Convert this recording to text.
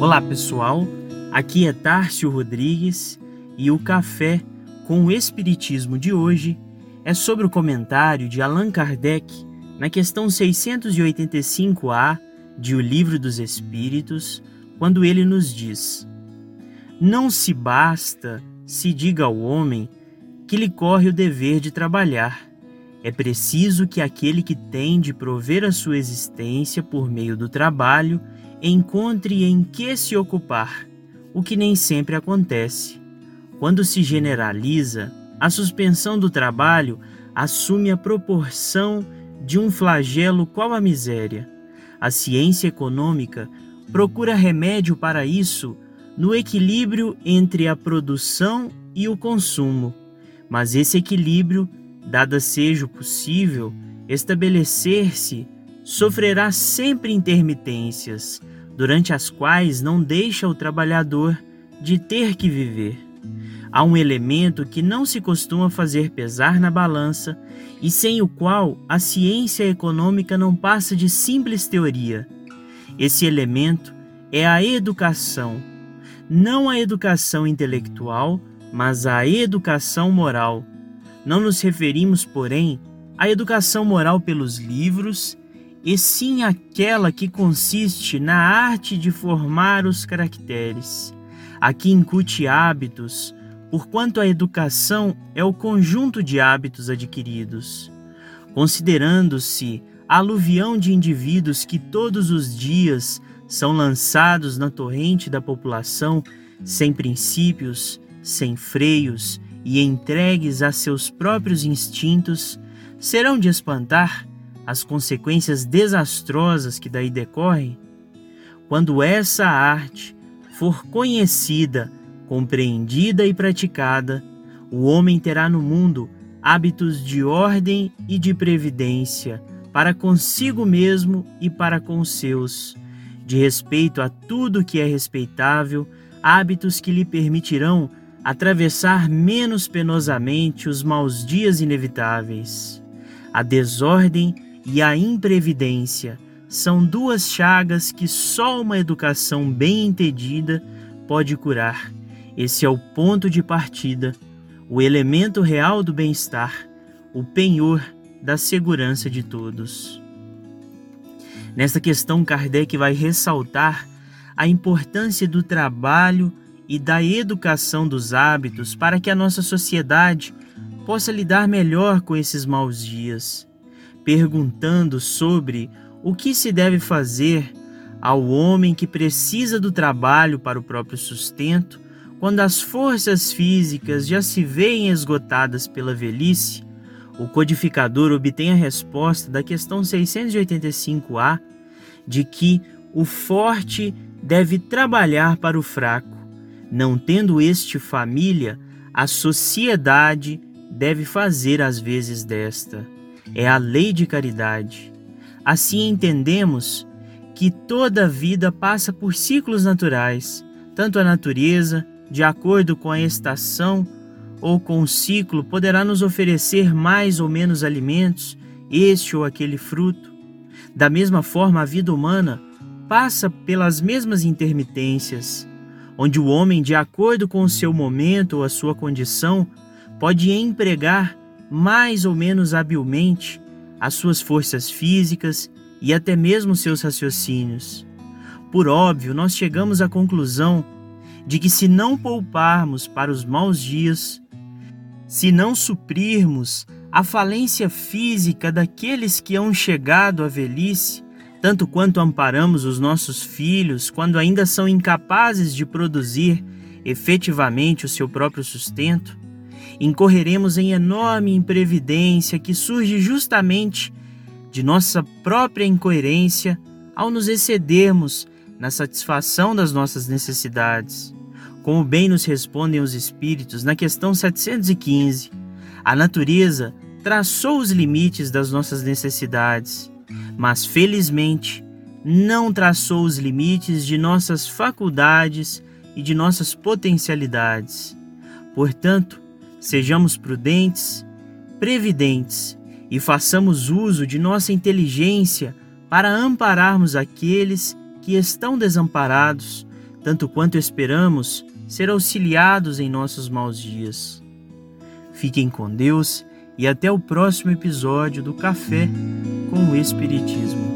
Olá pessoal, aqui é Tárcio Rodrigues e o café com o Espiritismo de hoje é sobre o comentário de Allan Kardec na questão 685A de O Livro dos Espíritos, quando ele nos diz: Não se basta se diga ao homem que lhe corre o dever de trabalhar. É preciso que aquele que tem de prover a sua existência por meio do trabalho encontre em que se ocupar, o que nem sempre acontece. Quando se generaliza, a suspensão do trabalho assume a proporção de um flagelo qual a miséria. A ciência econômica procura remédio para isso no equilíbrio entre a produção e o consumo. Mas esse equilíbrio, dada seja o possível estabelecer-se, sofrerá sempre intermitências, durante as quais não deixa o trabalhador de ter que viver. Há um elemento que não se costuma fazer pesar na balança e sem o qual a ciência econômica não passa de simples teoria. Esse elemento é a educação, não a educação intelectual, mas a educação moral. Não nos referimos, porém, à educação moral pelos livros e sim aquela que consiste na arte de formar os caracteres, a que incute hábitos, porquanto a educação é o conjunto de hábitos adquiridos. Considerando-se aluvião de indivíduos que todos os dias são lançados na torrente da população sem princípios, sem freios e entregues a seus próprios instintos, serão de espantar as consequências desastrosas que daí decorrem, quando essa arte for conhecida, compreendida e praticada, o homem terá no mundo hábitos de ordem e de previdência para consigo mesmo e para com os seus, de respeito a tudo que é respeitável, hábitos que lhe permitirão atravessar menos penosamente os maus dias inevitáveis. A desordem e a imprevidência são duas chagas que só uma educação bem entendida pode curar. Esse é o ponto de partida, o elemento real do bem-estar, o penhor da segurança de todos. Nesta questão, Kardec vai ressaltar a importância do trabalho e da educação dos hábitos para que a nossa sociedade possa lidar melhor com esses maus dias perguntando sobre o que se deve fazer ao homem que precisa do trabalho para o próprio sustento, quando as forças físicas já se veem esgotadas pela velhice, o codificador obtém a resposta da questão 685A de que o forte deve trabalhar para o fraco. Não tendo este família, a sociedade deve fazer as vezes desta é a lei de caridade. Assim entendemos que toda vida passa por ciclos naturais, tanto a natureza, de acordo com a estação ou com o ciclo, poderá nos oferecer mais ou menos alimentos, este ou aquele fruto. Da mesma forma, a vida humana passa pelas mesmas intermitências, onde o homem, de acordo com o seu momento ou a sua condição, pode empregar mais ou menos habilmente as suas forças físicas e até mesmo seus raciocínios. Por óbvio, nós chegamos à conclusão de que se não pouparmos para os maus dias, se não suprirmos a falência física daqueles que hão chegado à velhice, tanto quanto amparamos os nossos filhos quando ainda são incapazes de produzir efetivamente o seu próprio sustento, incorreremos em enorme imprevidência que surge justamente de nossa própria incoerência ao nos excedermos na satisfação das nossas necessidades. Como bem nos respondem os Espíritos na questão 715, a natureza traçou os limites das nossas necessidades, mas felizmente não traçou os limites de nossas faculdades e de nossas potencialidades. Portanto, Sejamos prudentes, previdentes e façamos uso de nossa inteligência para ampararmos aqueles que estão desamparados, tanto quanto esperamos ser auxiliados em nossos maus dias. Fiquem com Deus e até o próximo episódio do Café com o Espiritismo.